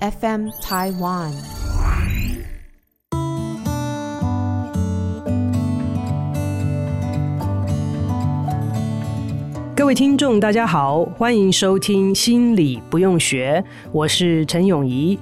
FM Taiwan，各位听众，大家好，欢迎收听《心理不用学》，我是陈永仪。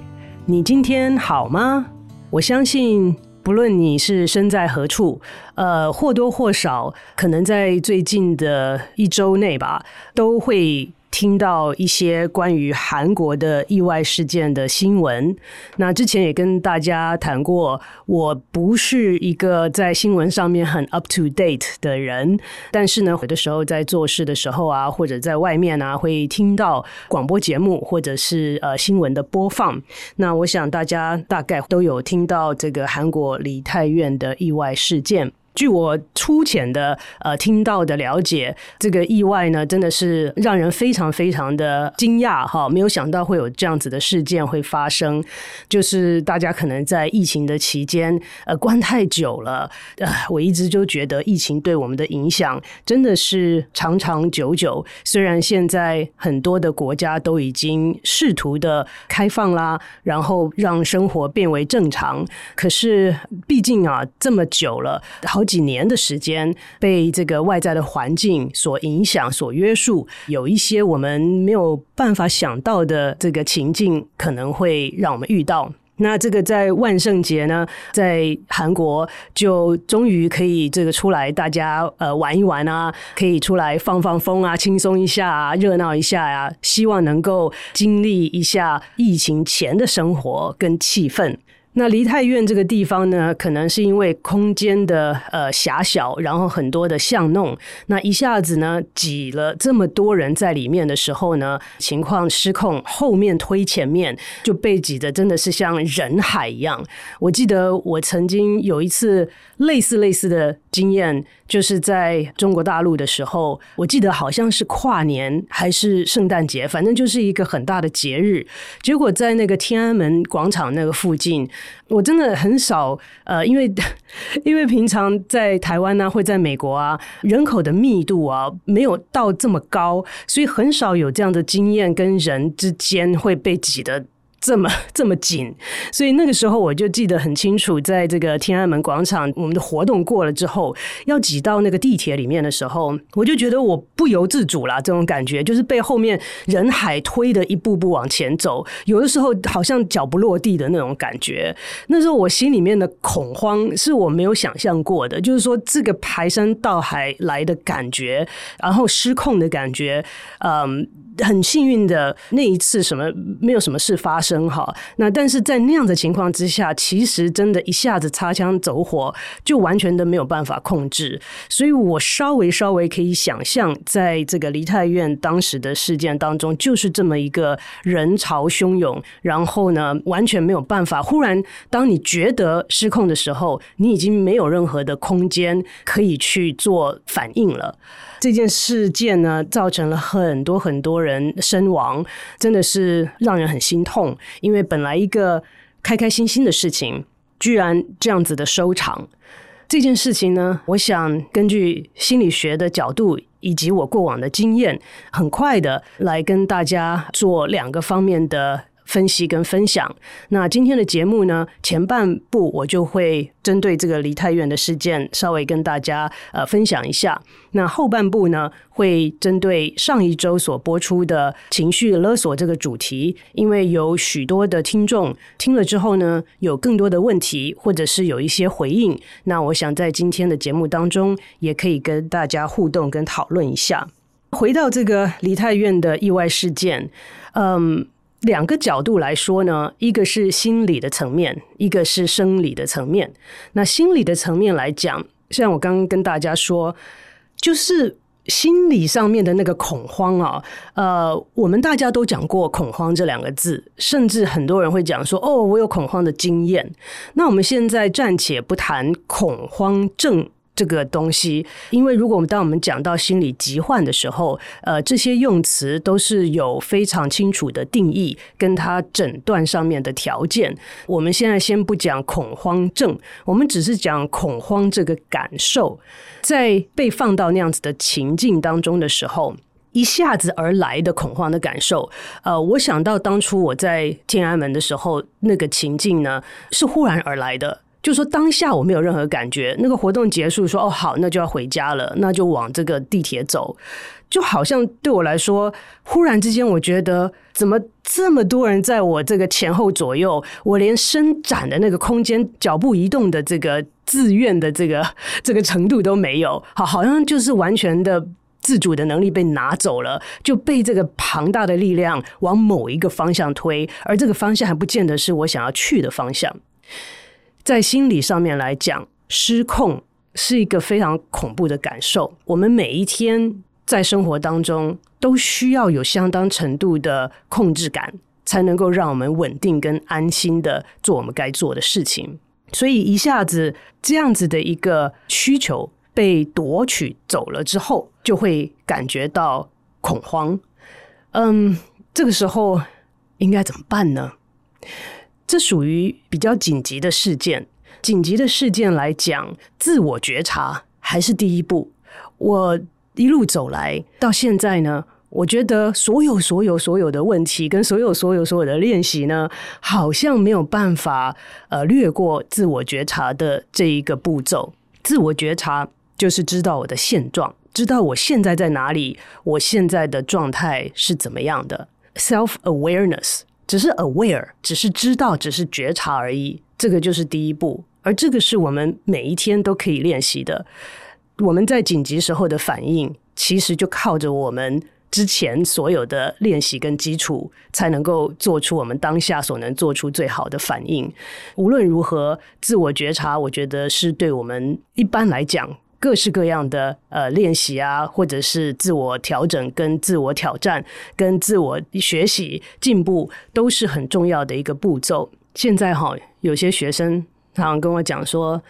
你今天好吗？我相信，不论你是身在何处，呃，或多或少，可能在最近的一周内吧，都会。听到一些关于韩国的意外事件的新闻，那之前也跟大家谈过，我不是一个在新闻上面很 up to date 的人，但是呢，有的时候在做事的时候啊，或者在外面啊，会听到广播节目或者是呃新闻的播放。那我想大家大概都有听到这个韩国梨泰院的意外事件。据我粗浅的呃听到的了解，这个意外呢，真的是让人非常非常的惊讶哈，没有想到会有这样子的事件会发生。就是大家可能在疫情的期间呃关太久了，呃，我一直就觉得疫情对我们的影响真的是长长久久。虽然现在很多的国家都已经试图的开放啦，然后让生活变为正常，可是毕竟啊这么久了，好。好几年的时间被这个外在的环境所影响、所约束，有一些我们没有办法想到的这个情境，可能会让我们遇到。那这个在万圣节呢，在韩国就终于可以这个出来，大家呃玩一玩啊，可以出来放放风啊，轻松一下啊，热闹一下呀，啊，希望能够经历一下疫情前的生活跟气氛。那梨泰院这个地方呢，可能是因为空间的呃狭小，然后很多的巷弄，那一下子呢挤了这么多人在里面的时候呢，情况失控，后面推前面就被挤得真的是像人海一样。我记得我曾经有一次类似类似的经验，就是在中国大陆的时候，我记得好像是跨年还是圣诞节，反正就是一个很大的节日，结果在那个天安门广场那个附近。我真的很少，呃，因为因为平常在台湾呢、会在美国啊，人口的密度啊没有到这么高，所以很少有这样的经验，跟人之间会被挤得。这么 这么紧，所以那个时候我就记得很清楚，在这个天安门广场，我们的活动过了之后，要挤到那个地铁里面的时候，我就觉得我不由自主啦，这种感觉就是被后面人海推的一步步往前走，有的时候好像脚不落地的那种感觉。那时候我心里面的恐慌是我没有想象过的，就是说这个排山倒海来的感觉，然后失控的感觉，嗯。很幸运的那一次，什么没有什么事发生哈。那但是在那样的情况之下，其实真的一下子擦枪走火，就完全的没有办法控制。所以我稍微稍微可以想象，在这个梨泰院当时的事件当中，就是这么一个人潮汹涌，然后呢，完全没有办法。忽然，当你觉得失控的时候，你已经没有任何的空间可以去做反应了。这件事件呢，造成了很多很多人身亡，真的是让人很心痛。因为本来一个开开心心的事情，居然这样子的收场。这件事情呢，我想根据心理学的角度以及我过往的经验，很快的来跟大家做两个方面的。分析跟分享。那今天的节目呢，前半部我就会针对这个梨泰院的事件稍微跟大家呃分享一下。那后半部呢，会针对上一周所播出的情绪勒索这个主题，因为有许多的听众听了之后呢，有更多的问题或者是有一些回应。那我想在今天的节目当中，也可以跟大家互动跟讨论一下。回到这个梨泰院的意外事件，嗯。两个角度来说呢，一个是心理的层面，一个是生理的层面。那心理的层面来讲，像我刚刚跟大家说，就是心理上面的那个恐慌啊，呃，我们大家都讲过恐慌这两个字，甚至很多人会讲说，哦，我有恐慌的经验。那我们现在暂且不谈恐慌症。这个东西，因为如果我们当我们讲到心理疾患的时候，呃，这些用词都是有非常清楚的定义，跟它诊断上面的条件。我们现在先不讲恐慌症，我们只是讲恐慌这个感受，在被放到那样子的情境当中的时候，一下子而来的恐慌的感受。呃，我想到当初我在天安门的时候，那个情境呢，是忽然而来的。就说当下我没有任何感觉，那个活动结束，说哦好，那就要回家了，那就往这个地铁走，就好像对我来说，忽然之间我觉得怎么这么多人在我这个前后左右，我连伸展的那个空间、脚步移动的这个自愿的这个这个程度都没有，好，好像就是完全的自主的能力被拿走了，就被这个庞大的力量往某一个方向推，而这个方向还不见得是我想要去的方向。在心理上面来讲，失控是一个非常恐怖的感受。我们每一天在生活当中都需要有相当程度的控制感，才能够让我们稳定跟安心的做我们该做的事情。所以一下子这样子的一个需求被夺取走了之后，就会感觉到恐慌。嗯，这个时候应该怎么办呢？这属于比较紧急的事件。紧急的事件来讲，自我觉察还是第一步。我一路走来到现在呢，我觉得所有所有所有的问题跟所有所有所有的练习呢，好像没有办法呃略过自我觉察的这一个步骤。自我觉察就是知道我的现状，知道我现在在哪里，我现在的状态是怎么样的。Self-awareness。只是 aware，只是知道，只是觉察而已。这个就是第一步，而这个是我们每一天都可以练习的。我们在紧急时候的反应，其实就靠着我们之前所有的练习跟基础，才能够做出我们当下所能做出最好的反应。无论如何，自我觉察，我觉得是对我们一般来讲。各式各样的呃练习啊，或者是自我调整、跟自我挑战、跟自我学习进步，都是很重要的一个步骤。现在哈，有些学生常常跟我讲说：“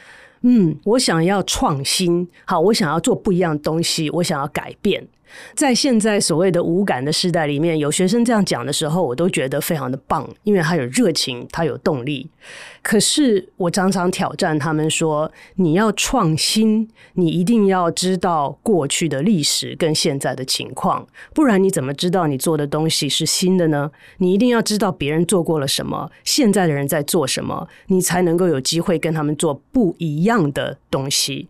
嗯，我想要创新，好，我想要做不一样的东西，我想要改变。”在现在所谓的无感的时代里面，有学生这样讲的时候，我都觉得非常的棒，因为他有热情，他有动力。可是我常常挑战他们说：你要创新，你一定要知道过去的历史跟现在的情况，不然你怎么知道你做的东西是新的呢？你一定要知道别人做过了什么，现在的人在做什么，你才能够有机会跟他们做不一样的东西。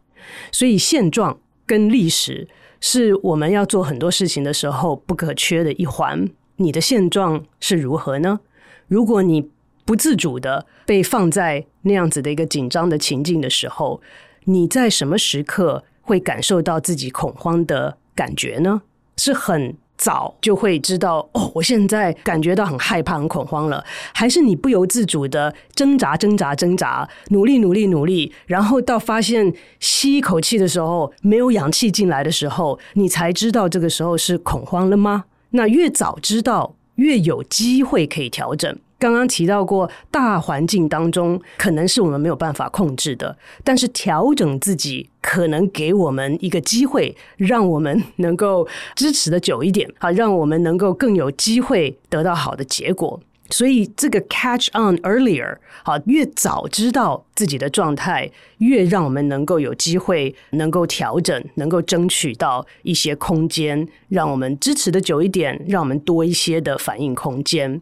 所以现状跟历史。是我们要做很多事情的时候不可缺的一环。你的现状是如何呢？如果你不自主的被放在那样子的一个紧张的情境的时候，你在什么时刻会感受到自己恐慌的感觉呢？是很。早就会知道哦，我现在感觉到很害怕、很恐慌了，还是你不由自主的挣扎、挣扎、挣扎，努力、努力、努力，然后到发现吸一口气的时候没有氧气进来的时候，你才知道这个时候是恐慌了吗？那越早知道，越有机会可以调整。刚刚提到过，大环境当中可能是我们没有办法控制的，但是调整自己可能给我们一个机会，让我们能够支持的久一点，啊，让我们能够更有机会得到好的结果。所以这个 catch on earlier，好，越早知道自己的状态，越让我们能够有机会能够调整，能够争取到一些空间，让我们支持的久一点，让我们多一些的反应空间。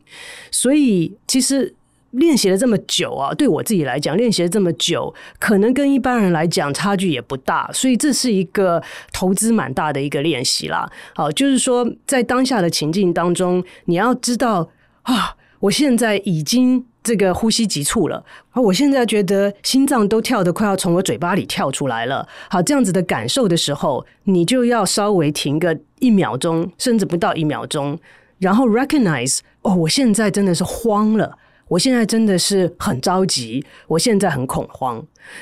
所以其实练习了这么久啊，对我自己来讲，练习了这么久，可能跟一般人来讲差距也不大。所以这是一个投资蛮大的一个练习啦。好，就是说在当下的情境当中，你要知道啊。我现在已经这个呼吸急促了，而我现在觉得心脏都跳得快要从我嘴巴里跳出来了。好，这样子的感受的时候，你就要稍微停个一秒钟，甚至不到一秒钟，然后 recognize 哦，我现在真的是慌了，我现在真的是很着急，我现在很恐慌。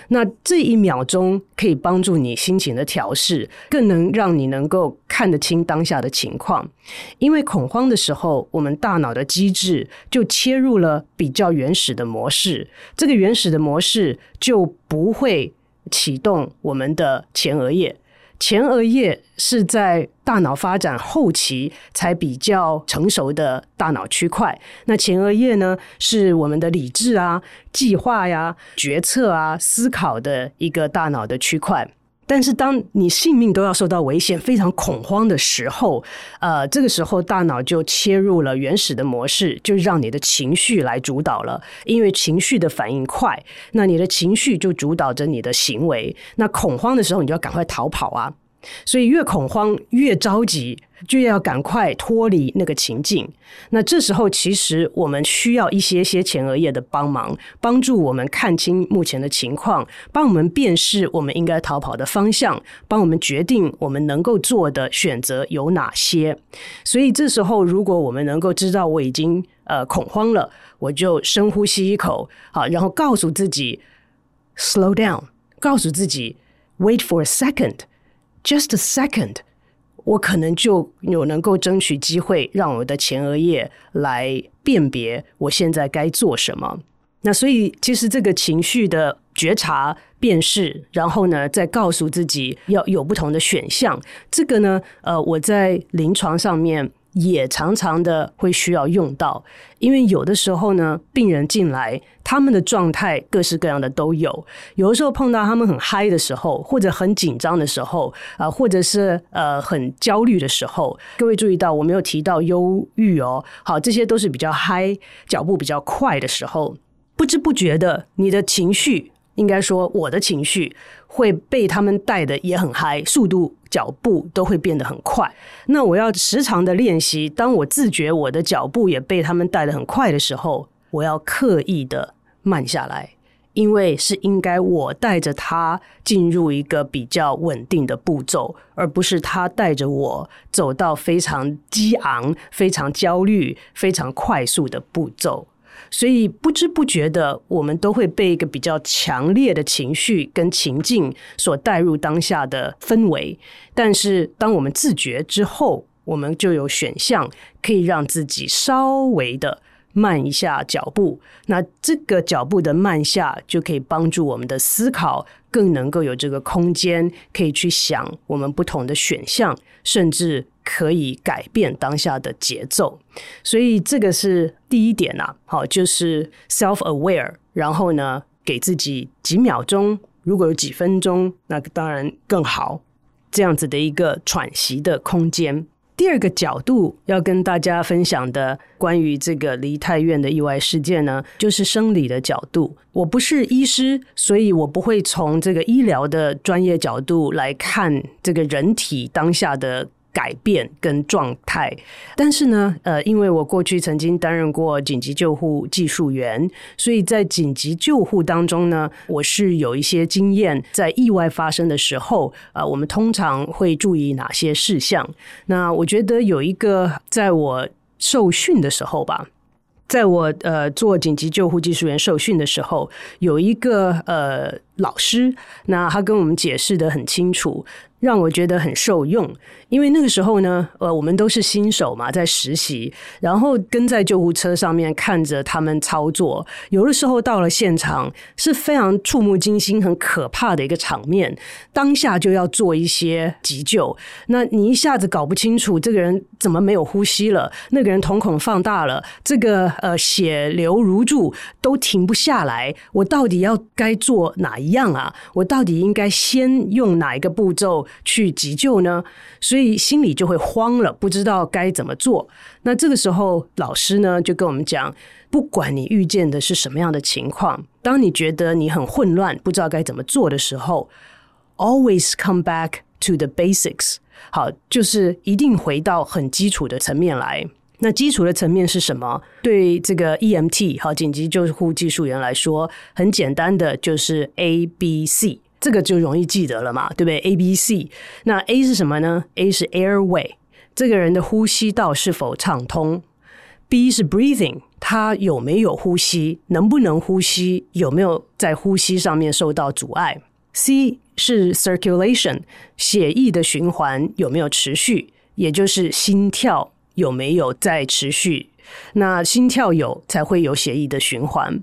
那这一秒钟可以帮助你心情的调试，更能让你能够看得清当下的情况。因为恐慌的时候，我们大脑的机制就切入了比较原始的模式，这个原始的模式就不会启动我们的前额叶。前额叶是在大脑发展后期才比较成熟的大脑区块。那前额叶呢，是我们的理智啊、计划呀、决策啊、思考的一个大脑的区块。但是，当你性命都要受到危险、非常恐慌的时候，呃，这个时候大脑就切入了原始的模式，就让你的情绪来主导了。因为情绪的反应快，那你的情绪就主导着你的行为。那恐慌的时候，你就要赶快逃跑啊！所以越恐慌越着急，就要赶快脱离那个情境。那这时候其实我们需要一些些前额叶的帮忙，帮助我们看清目前的情况，帮我们辨识我们应该逃跑的方向，帮我们决定我们能够做的选择有哪些。所以这时候如果我们能够知道我已经呃恐慌了，我就深呼吸一口，好，然后告诉自己 slow down，告诉自己 wait for a second。Just a second，我可能就有能够争取机会，让我的前额叶来辨别我现在该做什么。那所以，其实这个情绪的觉察、辨识，然后呢，再告诉自己要有不同的选项。这个呢，呃，我在临床上面。也常常的会需要用到，因为有的时候呢，病人进来，他们的状态各式各样的都有。有的时候碰到他们很嗨的时候，或者很紧张的时候，啊、或者是呃很焦虑的时候。各位注意到，我没有提到忧郁哦。好，这些都是比较嗨、脚步比较快的时候，不知不觉的，你的情绪。应该说，我的情绪会被他们带的也很嗨，速度、脚步都会变得很快。那我要时常的练习，当我自觉我的脚步也被他们带得很快的时候，我要刻意的慢下来，因为是应该我带着他进入一个比较稳定的步骤，而不是他带着我走到非常激昂、非常焦虑、非常快速的步骤。所以不知不觉的，我们都会被一个比较强烈的情绪跟情境所带入当下的氛围。但是，当我们自觉之后，我们就有选项可以让自己稍微的慢一下脚步。那这个脚步的慢下，就可以帮助我们的思考更能够有这个空间，可以去想我们不同的选项，甚至。可以改变当下的节奏，所以这个是第一点啊。好，就是 self-aware，然后呢，给自己几秒钟，如果有几分钟，那当然更好。这样子的一个喘息的空间。第二个角度要跟大家分享的关于这个梨泰院的意外事件呢，就是生理的角度。我不是医师，所以我不会从这个医疗的专业角度来看这个人体当下的。改变跟状态，但是呢，呃，因为我过去曾经担任过紧急救护技术员，所以在紧急救护当中呢，我是有一些经验。在意外发生的时候，呃，我们通常会注意哪些事项？那我觉得有一个，在我受训的时候吧，在我呃做紧急救护技术员受训的时候，有一个呃老师，那他跟我们解释得很清楚。让我觉得很受用，因为那个时候呢，呃，我们都是新手嘛，在实习，然后跟在救护车上面看着他们操作，有的时候到了现场是非常触目惊心、很可怕的一个场面，当下就要做一些急救，那你一下子搞不清楚这个人怎么没有呼吸了，那个人瞳孔放大了，这个呃血流如注都停不下来，我到底要该做哪一一样啊？我到底应该先用哪一个步骤？去急救呢，所以心里就会慌了，不知道该怎么做。那这个时候，老师呢就跟我们讲，不管你遇见的是什么样的情况，当你觉得你很混乱，不知道该怎么做的时候，always come back to the basics。好，就是一定回到很基础的层面来。那基础的层面是什么？对这个 EMT 好，紧急救护技术员来说，很简单的就是 A B C。这个就容易记得了嘛，对不对？A、B、C，那 A 是什么呢？A 是 airway，这个人的呼吸道是否畅通？B 是 breathing，他有没有呼吸，能不能呼吸，有没有在呼吸上面受到阻碍。C 是 circulation，血液的循环有没有持续，也就是心跳有没有在持续。那心跳有，才会有血液的循环，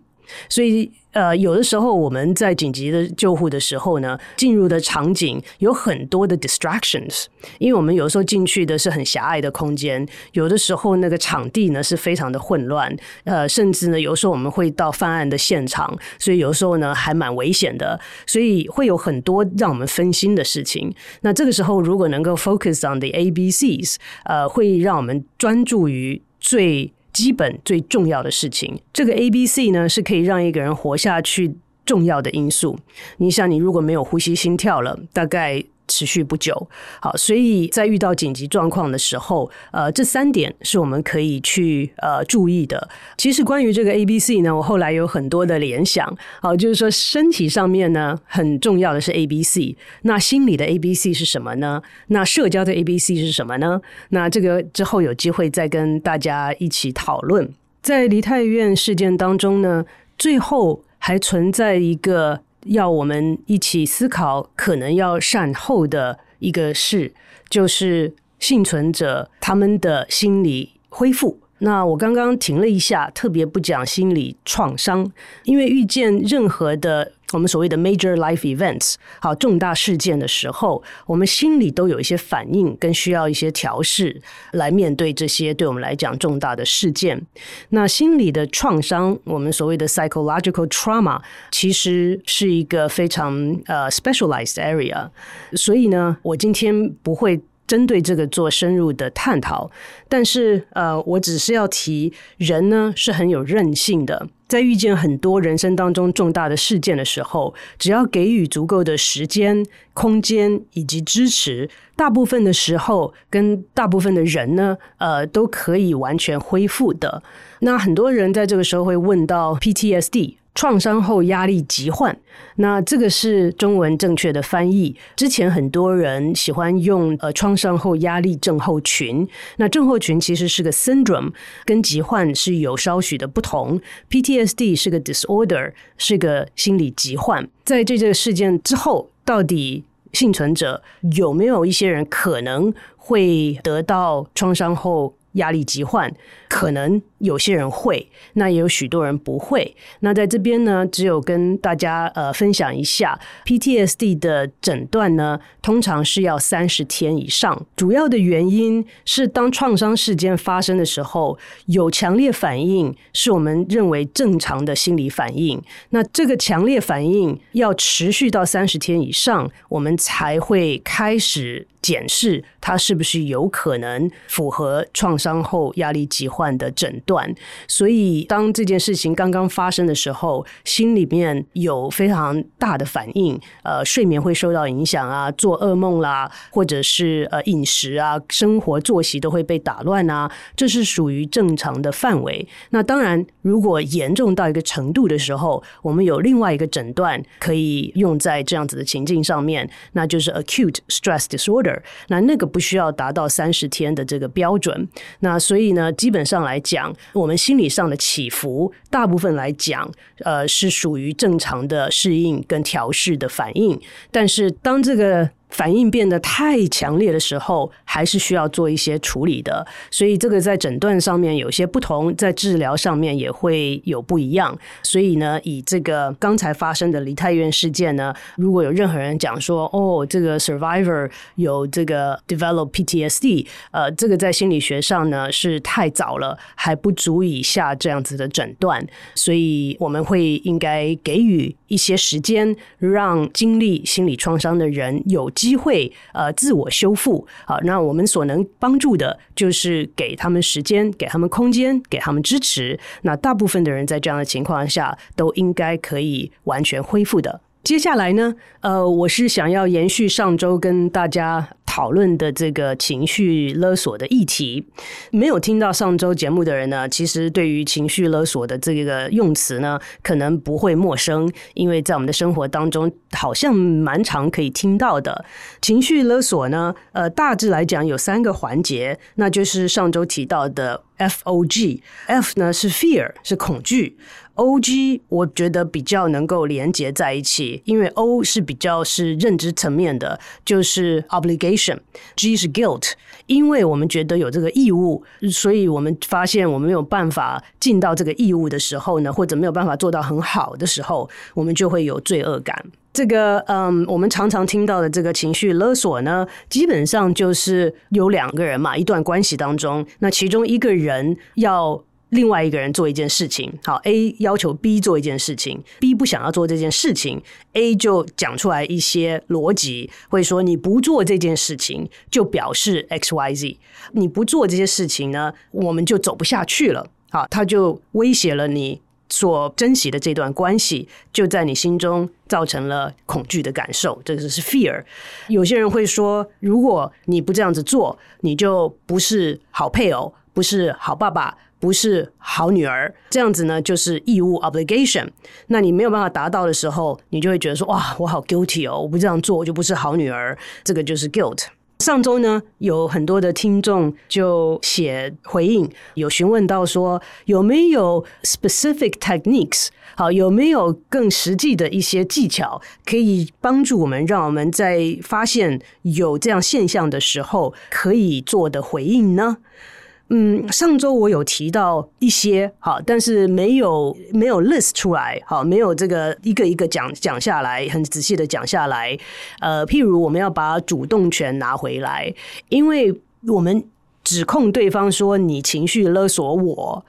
所以。呃，有的时候我们在紧急的救护的时候呢，进入的场景有很多的 distractions，因为我们有时候进去的是很狭隘的空间，有的时候那个场地呢是非常的混乱，呃，甚至呢有时候我们会到犯案的现场，所以有时候呢还蛮危险的，所以会有很多让我们分心的事情。那这个时候如果能够 focus on the ABCs，呃，会让我们专注于最。基本最重要的事情，这个 A、B、C 呢，是可以让一个人活下去重要的因素。你想，你如果没有呼吸、心跳了，大概。持续不久，好，所以在遇到紧急状况的时候，呃，这三点是我们可以去呃注意的。其实关于这个 A、B、C 呢，我后来有很多的联想，好，就是说身体上面呢很重要的是 A、B、C，那心理的 A、B、C 是什么呢？那社交的 A、B、C 是什么呢？那这个之后有机会再跟大家一起讨论。在梨泰院事件当中呢，最后还存在一个。要我们一起思考，可能要善后的一个事，就是幸存者他们的心理恢复。那我刚刚停了一下，特别不讲心理创伤，因为遇见任何的我们所谓的 major life events，好，重大事件的时候，我们心里都有一些反应，跟需要一些调试来面对这些对我们来讲重大的事件。那心理的创伤，我们所谓的 psychological trauma，其实是一个非常呃 specialized area。所以呢，我今天不会。针对这个做深入的探讨，但是呃，我只是要提，人呢是很有韧性的，在遇见很多人生当中重大的事件的时候，只要给予足够的时间、空间以及支持，大部分的时候跟大部分的人呢，呃，都可以完全恢复的。那很多人在这个时候会问到 PTSD。创伤后压力疾患，那这个是中文正确的翻译。之前很多人喜欢用呃创伤后压力症候群，那症候群其实是个 syndrome，跟疾患是有稍许的不同。PTSD 是个 disorder，是个心理疾患。在这个事件之后，到底幸存者有没有一些人可能会得到创伤后压力疾患？可能。有些人会，那也有许多人不会。那在这边呢，只有跟大家呃分享一下 PTSD 的诊断呢，通常是要三十天以上。主要的原因是，当创伤事件发生的时候，有强烈反应，是我们认为正常的心理反应。那这个强烈反应要持续到三十天以上，我们才会开始检视它是不是有可能符合创伤后压力疾患的诊断。所以，当这件事情刚刚发生的时候，心里面有非常大的反应，呃，睡眠会受到影响啊，做噩梦啦，或者是呃饮食啊，生活作息都会被打乱啊，这是属于正常的范围。那当然，如果严重到一个程度的时候，我们有另外一个诊断可以用在这样子的情境上面，那就是 acute stress disorder。那那个不需要达到三十天的这个标准。那所以呢，基本上来讲。我们心理上的起伏，大部分来讲，呃，是属于正常的适应跟调试的反应。但是，当这个反应变得太强烈的时候，还是需要做一些处理的。所以这个在诊断上面有些不同，在治疗上面也会有不一样。所以呢，以这个刚才发生的梨泰院事件呢，如果有任何人讲说，哦，这个 survivor 有这个 develop PTSD，呃，这个在心理学上呢是太早了，还不足以下这样子的诊断。所以我们会应该给予一些时间，让经历心理创伤的人有机会呃自我修复，好，那我们所能帮助的就是给他们时间，给他们空间，给他们支持。那大部分的人在这样的情况下都应该可以完全恢复的。接下来呢，呃，我是想要延续上周跟大家讨论的这个情绪勒索的议题。没有听到上周节目的人呢，其实对于情绪勒索的这个用词呢，可能不会陌生，因为在我们的生活当中好像蛮常可以听到的。情绪勒索呢，呃，大致来讲有三个环节，那就是上周提到的。F O G，F 呢是 fear 是恐惧，O G 我觉得比较能够连接在一起，因为 O 是比较是认知层面的，就是 obligation，G 是 guilt，因为我们觉得有这个义务，所以我们发现我们没有办法尽到这个义务的时候呢，或者没有办法做到很好的时候，我们就会有罪恶感。这个嗯，我们常常听到的这个情绪勒索呢，基本上就是有两个人嘛，一段关系当中，那其中一个人要另外一个人做一件事情，好，A 要求 B 做一件事情，B 不想要做这件事情，A 就讲出来一些逻辑，会说你不做这件事情就表示 X Y Z，你不做这些事情呢，我们就走不下去了，好，他就威胁了你。所珍惜的这段关系，就在你心中造成了恐惧的感受，这个是 fear。有些人会说，如果你不这样子做，你就不是好配偶，不是好爸爸，不是好女儿。这样子呢，就是义务 obligation。那你没有办法达到的时候，你就会觉得说，哇，我好 guilty 哦，我不这样做，我就不是好女儿。这个就是 guilt。上周呢，有很多的听众就写回应，有询问到说有没有 specific techniques，好，有没有更实际的一些技巧可以帮助我们，让我们在发现有这样现象的时候可以做的回应呢？嗯，上周我有提到一些好，但是没有没有 list 出来，好，没有这个一个一个讲讲下来，很仔细的讲下来。呃，譬如我们要把主动权拿回来，因为我们指控对方说你情绪勒索我。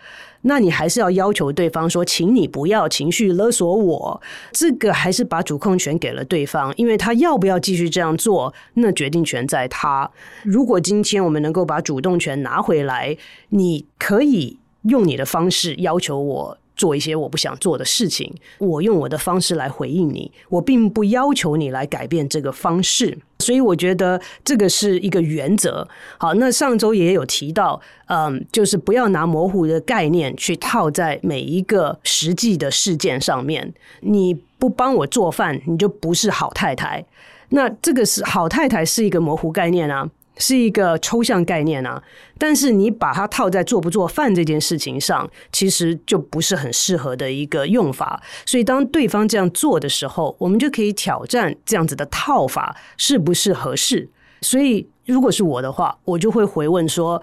那你还是要要求对方说，请你不要情绪勒索我。这个还是把主控权给了对方，因为他要不要继续这样做，那决定权在他。如果今天我们能够把主动权拿回来，你可以用你的方式要求我。做一些我不想做的事情，我用我的方式来回应你，我并不要求你来改变这个方式，所以我觉得这个是一个原则。好，那上周也有提到，嗯，就是不要拿模糊的概念去套在每一个实际的事件上面。你不帮我做饭，你就不是好太太。那这个是好太太是一个模糊概念啊。是一个抽象概念啊，但是你把它套在做不做饭这件事情上，其实就不是很适合的一个用法。所以当对方这样做的时候，我们就可以挑战这样子的套法是不是合适。所以如果是我的话，我就会回问说。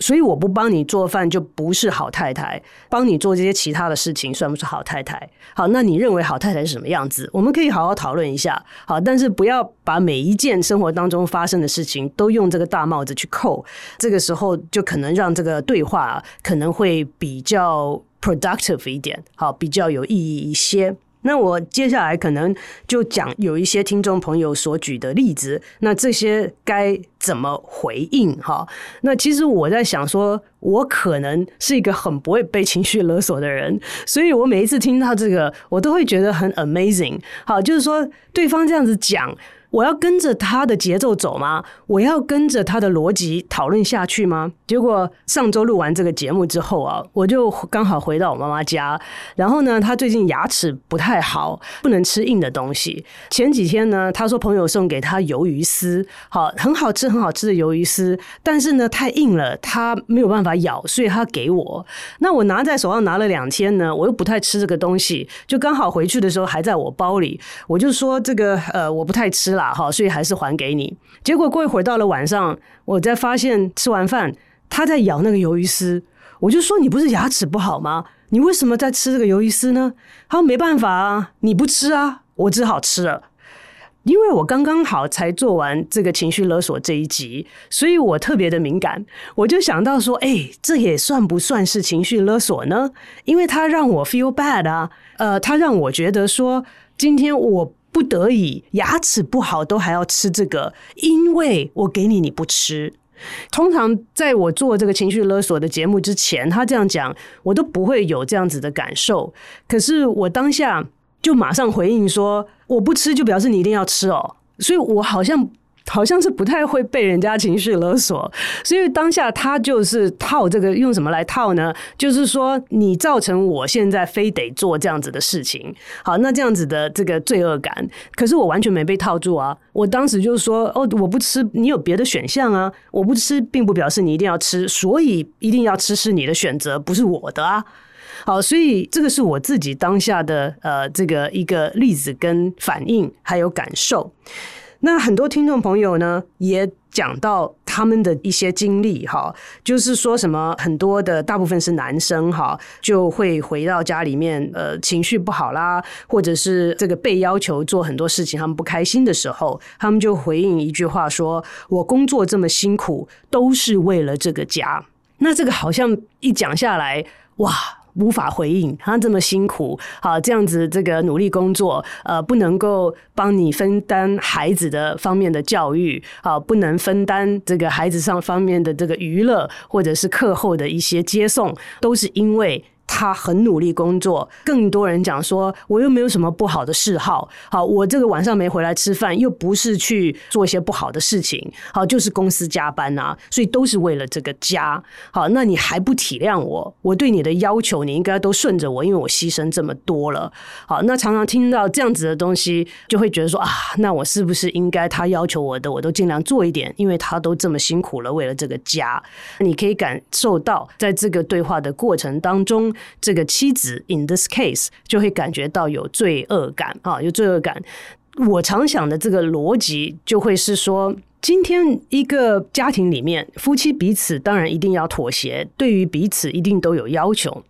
所以我不帮你做饭就不是好太太，帮你做这些其他的事情算不是好太太。好，那你认为好太太是什么样子？我们可以好好讨论一下。好，但是不要把每一件生活当中发生的事情都用这个大帽子去扣，这个时候就可能让这个对话可能会比较 productive 一点，好，比较有意义一些。那我接下来可能就讲有一些听众朋友所举的例子，那这些该怎么回应哈？那其实我在想说，我可能是一个很不会被情绪勒索的人，所以我每一次听到这个，我都会觉得很 amazing。好，就是说对方这样子讲。我要跟着他的节奏走吗？我要跟着他的逻辑讨论下去吗？结果上周录完这个节目之后啊，我就刚好回到我妈妈家。然后呢，她最近牙齿不太好，不能吃硬的东西。前几天呢，她说朋友送给她鱿鱼丝，好，很好吃，很好吃的鱿鱼丝。但是呢，太硬了，她没有办法咬，所以她给我。那我拿在手上拿了两天呢，我又不太吃这个东西，就刚好回去的时候还在我包里，我就说这个呃，我不太吃了好，所以还是还给你。结果过一会儿到了晚上，我在发现吃完饭他在咬那个鱿鱼丝，我就说，你不是牙齿不好吗？你为什么在吃这个鱿鱼丝呢？他说没办法啊，你不吃啊，我只好吃了。因为我刚刚好才做完这个情绪勒索这一集，所以我特别的敏感，我就想到说，哎，这也算不算是情绪勒索呢？因为他让我 feel bad 啊，呃，他让我觉得说，今天我。不得已，牙齿不好都还要吃这个，因为我给你你不吃。通常在我做这个情绪勒索的节目之前，他这样讲，我都不会有这样子的感受。可是我当下就马上回应说，我不吃就表示你一定要吃哦，所以我好像好像是不太会被人家情绪勒索，所以当下他就是套这个，用什么来套呢？就是说你造成我现在非得做这样子的事情，好，那这样子的这个罪恶感，可是我完全没被套住啊！我当时就是说，哦，我不吃，你有别的选项啊，我不吃，并不表示你一定要吃，所以一定要吃是你的选择，不是我的啊。好，所以这个是我自己当下的呃这个一个例子跟反应还有感受。那很多听众朋友呢也讲到他们的一些经历哈，就是说什么很多的大部分是男生哈，就会回到家里面呃情绪不好啦，或者是这个被要求做很多事情他们不开心的时候，他们就回应一句话说：“我工作这么辛苦都是为了这个家。”那这个好像一讲下来，哇！无法回应，他这么辛苦，啊，这样子这个努力工作，呃，不能够帮你分担孩子的方面的教育，啊，不能分担这个孩子上方面的这个娱乐，或者是课后的一些接送，都是因为。他很努力工作，更多人讲说，我又没有什么不好的嗜好，好，我这个晚上没回来吃饭，又不是去做一些不好的事情，好，就是公司加班啊，所以都是为了这个家，好，那你还不体谅我？我对你的要求，你应该都顺着我，因为我牺牲这么多了，好，那常常听到这样子的东西，就会觉得说啊，那我是不是应该他要求我的，我都尽量做一点，因为他都这么辛苦了，为了这个家，你可以感受到，在这个对话的过程当中。这个妻子 in this case 就会感觉到有罪恶感啊，有罪恶感。我常想的这个逻辑就会是说，今天一个家庭里面，夫妻彼此当然一定要妥协，对于彼此一定都有要求。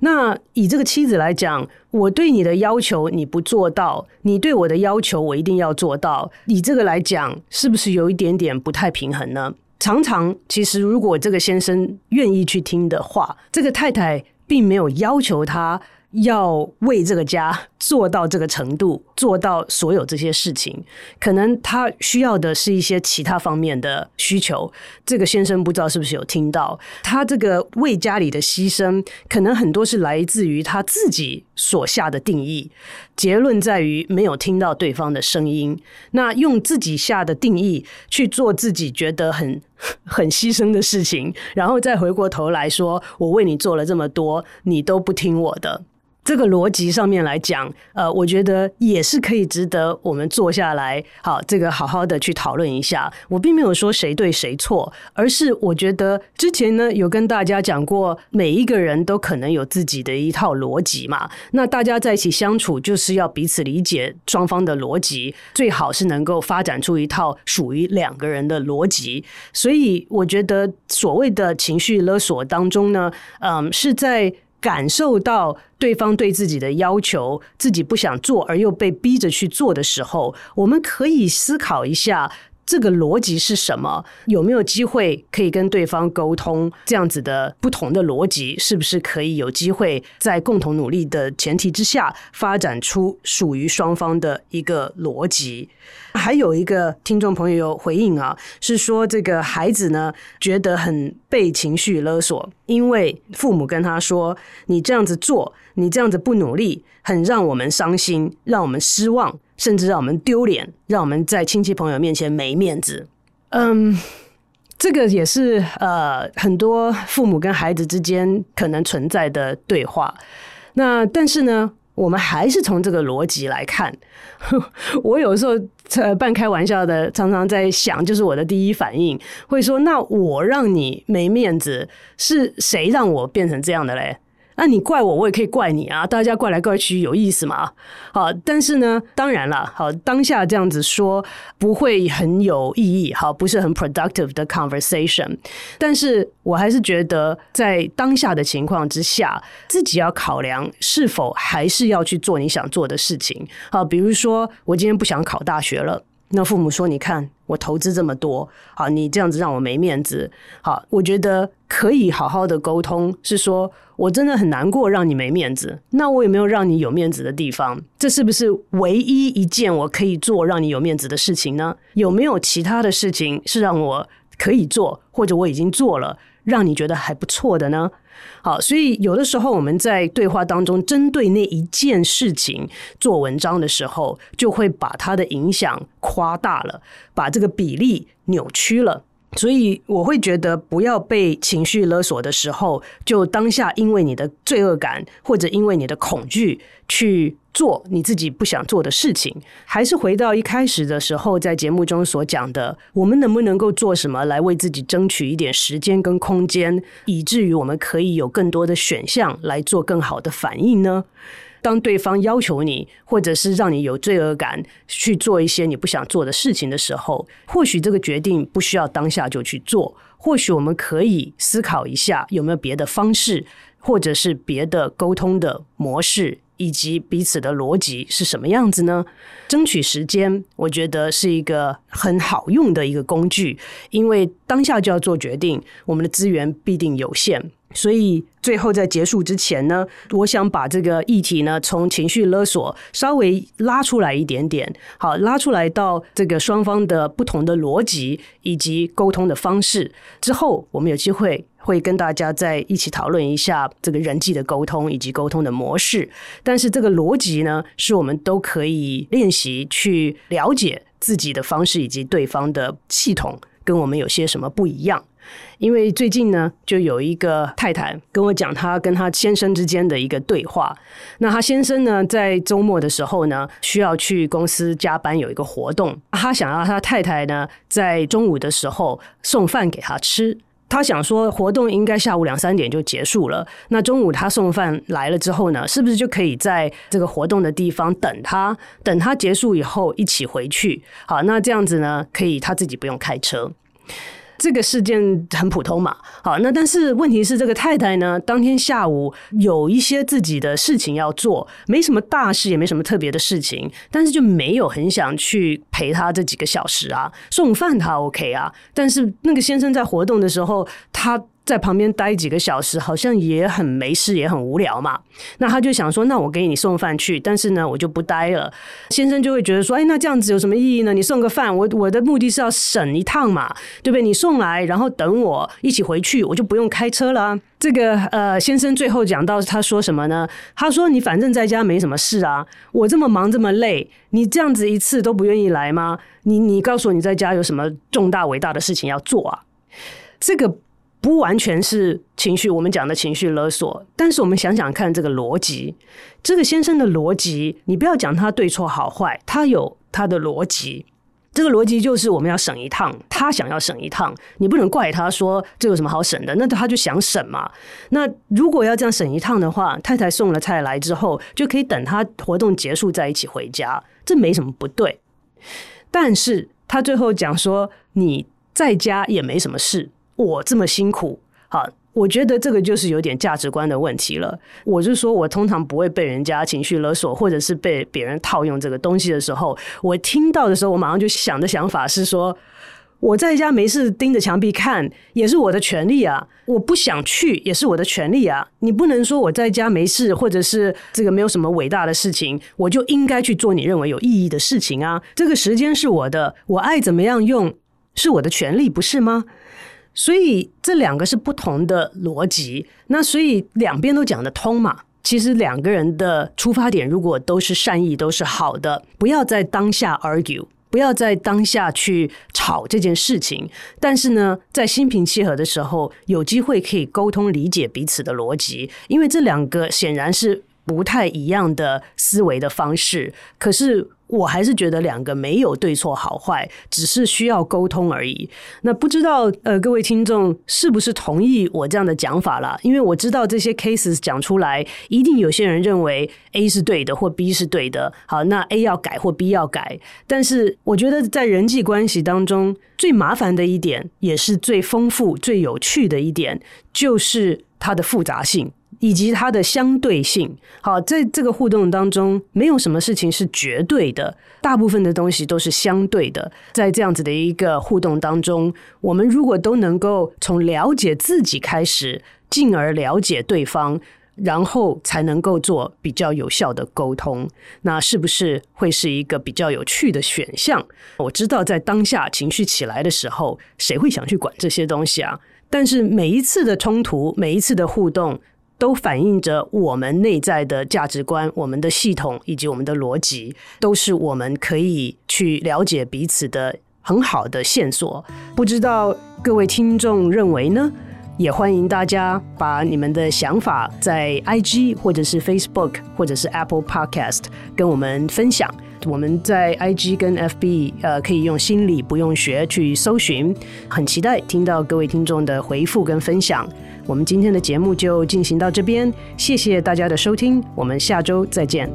那以这个妻子来讲，我对你的要求你不做到，你对我的要求我一定要做到，以这个来讲，是不是有一点点不太平衡呢？常常其实，如果这个先生愿意去听的话，这个太太。并没有要求他要为这个家做到这个程度，做到所有这些事情。可能他需要的是一些其他方面的需求。这个先生不知道是不是有听到，他这个为家里的牺牲，可能很多是来自于他自己所下的定义。结论在于没有听到对方的声音，那用自己下的定义去做自己觉得很。很牺牲的事情，然后再回过头来说，我为你做了这么多，你都不听我的。这个逻辑上面来讲，呃，我觉得也是可以值得我们坐下来，好，这个好好的去讨论一下。我并没有说谁对谁错，而是我觉得之前呢有跟大家讲过，每一个人都可能有自己的一套逻辑嘛。那大家在一起相处，就是要彼此理解双方的逻辑，最好是能够发展出一套属于两个人的逻辑。所以我觉得所谓的情绪勒索当中呢，嗯，是在。感受到对方对自己的要求，自己不想做而又被逼着去做的时候，我们可以思考一下。这个逻辑是什么？有没有机会可以跟对方沟通？这样子的不同的逻辑，是不是可以有机会在共同努力的前提之下，发展出属于双方的一个逻辑？还有一个听众朋友回应啊，是说这个孩子呢，觉得很被情绪勒索，因为父母跟他说：“你这样子做，你这样子不努力，很让我们伤心，让我们失望。”甚至让我们丢脸，让我们在亲戚朋友面前没面子。嗯，这个也是呃很多父母跟孩子之间可能存在的对话。那但是呢，我们还是从这个逻辑来看。我有时候呃半开玩笑的，常常在想，就是我的第一反应会说：那我让你没面子，是谁让我变成这样的嘞？那你怪我，我也可以怪你啊！大家怪来怪去有意思吗？好，但是呢，当然了，好，当下这样子说不会很有意义，好，不是很 productive 的 conversation。但是我还是觉得，在当下的情况之下，自己要考量是否还是要去做你想做的事情。好，比如说我今天不想考大学了。那父母说：“你看我投资这么多，好，你这样子让我没面子。好，我觉得可以好好的沟通，是说我真的很难过，让你没面子。那我有没有让你有面子的地方？这是不是唯一一件我可以做让你有面子的事情呢？有没有其他的事情是让我可以做，或者我已经做了，让你觉得还不错的呢？好，所以有的时候我们在对话当中，针对那一件事情做文章的时候，就会把它的影响夸大了，把这个比例扭曲了。所以我会觉得，不要被情绪勒索的时候，就当下因为你的罪恶感或者因为你的恐惧去做你自己不想做的事情。还是回到一开始的时候，在节目中所讲的，我们能不能够做什么来为自己争取一点时间跟空间，以至于我们可以有更多的选项来做更好的反应呢？当对方要求你，或者是让你有罪恶感去做一些你不想做的事情的时候，或许这个决定不需要当下就去做。或许我们可以思考一下，有没有别的方式，或者是别的沟通的模式，以及彼此的逻辑是什么样子呢？争取时间，我觉得是一个很好用的一个工具，因为当下就要做决定，我们的资源必定有限。所以最后在结束之前呢，我想把这个议题呢，从情绪勒索稍微拉出来一点点，好，拉出来到这个双方的不同的逻辑以及沟通的方式之后，我们有机会会跟大家再一起讨论一下这个人际的沟通以及沟通的模式。但是这个逻辑呢，是我们都可以练习去了解自己的方式以及对方的系统跟我们有些什么不一样。因为最近呢，就有一个太太跟我讲，她跟她先生之间的一个对话。那她先生呢，在周末的时候呢，需要去公司加班，有一个活动。他想要他太太呢，在中午的时候送饭给他吃。他想说，活动应该下午两三点就结束了。那中午他送饭来了之后呢，是不是就可以在这个活动的地方等他？等他结束以后一起回去。好，那这样子呢，可以他自己不用开车。这个事件很普通嘛，好，那但是问题是，这个太太呢，当天下午有一些自己的事情要做，没什么大事，也没什么特别的事情，但是就没有很想去陪他这几个小时啊，送饭他 OK 啊，但是那个先生在活动的时候，他。在旁边待几个小时，好像也很没事，也很无聊嘛。那他就想说，那我给你送饭去，但是呢，我就不待了。先生就会觉得说，哎，那这样子有什么意义呢？你送个饭，我我的目的是要省一趟嘛，对不对？你送来，然后等我一起回去，我就不用开车了。这个呃，先生最后讲到他说什么呢？他说：“你反正在家没什么事啊，我这么忙这么累，你这样子一次都不愿意来吗？你你告诉我你在家有什么重大伟大的事情要做啊？”这个。不完全是情绪，我们讲的情绪勒索。但是我们想想看，这个逻辑，这个先生的逻辑，你不要讲他对错好坏，他有他的逻辑。这个逻辑就是我们要省一趟，他想要省一趟，你不能怪他说这有什么好省的，那他就想省嘛。那如果要这样省一趟的话，太太送了菜来之后，就可以等他活动结束再一起回家，这没什么不对。但是他最后讲说，你在家也没什么事。我这么辛苦，好，我觉得这个就是有点价值观的问题了。我就说，我通常不会被人家情绪勒索，或者是被别人套用这个东西的时候，我听到的时候，我马上就想的想法是说，我在家没事盯着墙壁看，也是我的权利啊。我不想去，也是我的权利啊。你不能说我在家没事，或者是这个没有什么伟大的事情，我就应该去做你认为有意义的事情啊。这个时间是我的，我爱怎么样用是我的权利，不是吗？所以这两个是不同的逻辑，那所以两边都讲得通嘛。其实两个人的出发点如果都是善意，都是好的，不要在当下 argue，不要在当下去吵这件事情。但是呢，在心平气和的时候，有机会可以沟通理解彼此的逻辑，因为这两个显然是不太一样的思维的方式。可是。我还是觉得两个没有对错好坏，只是需要沟通而已。那不知道呃，各位听众是不是同意我这样的讲法啦？因为我知道这些 cases 讲出来，一定有些人认为 A 是对的，或 B 是对的。好，那 A 要改或 B 要改。但是我觉得在人际关系当中，最麻烦的一点，也是最丰富、最有趣的一点，就是它的复杂性。以及它的相对性，好，在这个互动当中，没有什么事情是绝对的，大部分的东西都是相对的。在这样子的一个互动当中，我们如果都能够从了解自己开始，进而了解对方，然后才能够做比较有效的沟通，那是不是会是一个比较有趣的选项？我知道，在当下情绪起来的时候，谁会想去管这些东西啊？但是每一次的冲突，每一次的互动，都反映着我们内在的价值观、我们的系统以及我们的逻辑，都是我们可以去了解彼此的很好的线索。不知道各位听众认为呢？也欢迎大家把你们的想法在 IG 或者是 Facebook 或者是 Apple Podcast 跟我们分享。我们在 IG 跟 FB 呃可以用心理不用学去搜寻，很期待听到各位听众的回复跟分享。我们今天的节目就进行到这边，谢谢大家的收听，我们下周再见。